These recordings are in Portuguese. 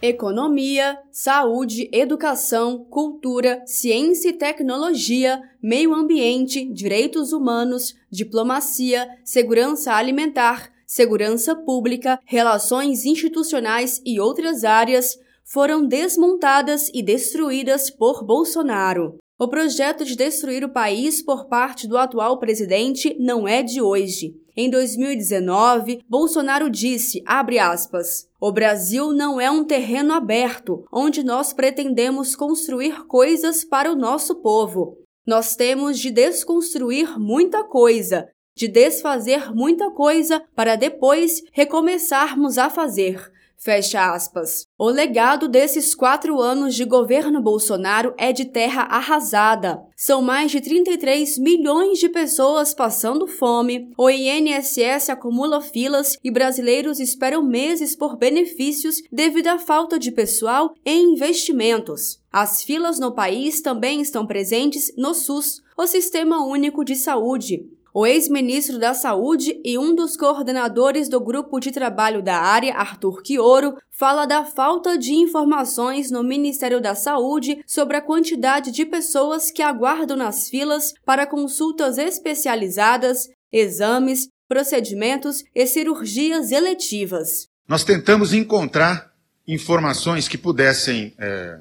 Economia, saúde, educação, cultura, ciência e tecnologia, meio ambiente, direitos humanos, diplomacia, segurança alimentar, segurança pública, relações institucionais e outras áreas foram desmontadas e destruídas por Bolsonaro. O projeto de destruir o país por parte do atual presidente não é de hoje. Em 2019, Bolsonaro disse, aspas, o Brasil não é um terreno aberto, onde nós pretendemos construir coisas para o nosso povo. Nós temos de desconstruir muita coisa, de desfazer muita coisa para depois recomeçarmos a fazer. Fecha aspas. O legado desses quatro anos de governo Bolsonaro é de terra arrasada. São mais de 33 milhões de pessoas passando fome, o INSS acumula filas e brasileiros esperam meses por benefícios devido à falta de pessoal e investimentos. As filas no país também estão presentes no SUS, o Sistema Único de Saúde, o ex-ministro da Saúde e um dos coordenadores do grupo de trabalho da área, Arthur Quioro, fala da falta de informações no Ministério da Saúde sobre a quantidade de pessoas que aguardam nas filas para consultas especializadas, exames, procedimentos e cirurgias eletivas. Nós tentamos encontrar informações que pudessem é,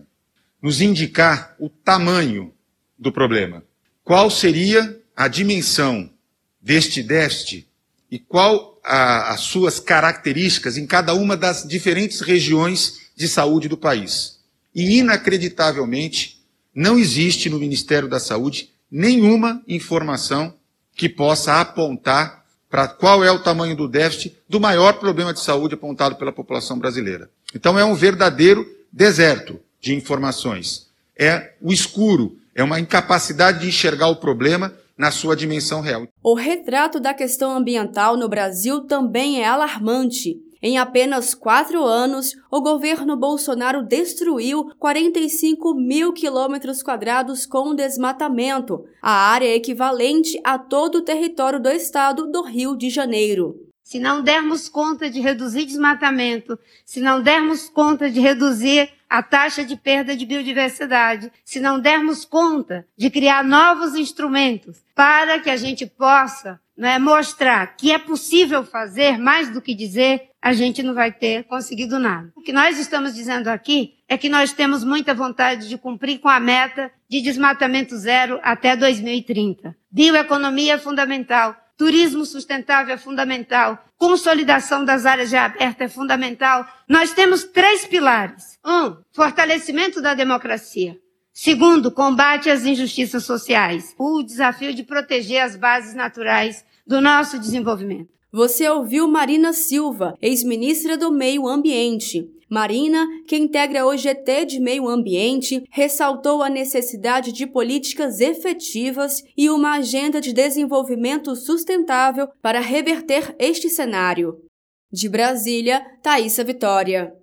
nos indicar o tamanho do problema. Qual seria a dimensão deste déficit e qual a, as suas características em cada uma das diferentes regiões de saúde do país. E, inacreditavelmente, não existe no Ministério da Saúde nenhuma informação que possa apontar para qual é o tamanho do déficit do maior problema de saúde apontado pela população brasileira. Então é um verdadeiro deserto de informações. É o escuro, é uma incapacidade de enxergar o problema na sua dimensão real. O retrato da questão ambiental no Brasil também é alarmante. Em apenas quatro anos, o governo Bolsonaro destruiu 45 mil quilômetros quadrados com desmatamento, a área equivalente a todo o território do estado do Rio de Janeiro. Se não dermos conta de reduzir desmatamento, se não dermos conta de reduzir a taxa de perda de biodiversidade, se não dermos conta de criar novos instrumentos para que a gente possa né, mostrar que é possível fazer mais do que dizer, a gente não vai ter conseguido nada. O que nós estamos dizendo aqui é que nós temos muita vontade de cumprir com a meta de desmatamento zero até 2030. Bioeconomia é fundamental. Turismo sustentável é fundamental. Consolidação das áreas já abertas é fundamental. Nós temos três pilares. Um, fortalecimento da democracia. Segundo, combate às injustiças sociais. O desafio de proteger as bases naturais do nosso desenvolvimento. Você ouviu Marina Silva, ex-ministra do Meio Ambiente. Marina, que integra o GT de Meio Ambiente, ressaltou a necessidade de políticas efetivas e uma agenda de desenvolvimento sustentável para reverter este cenário. De Brasília, Thaisa Vitória.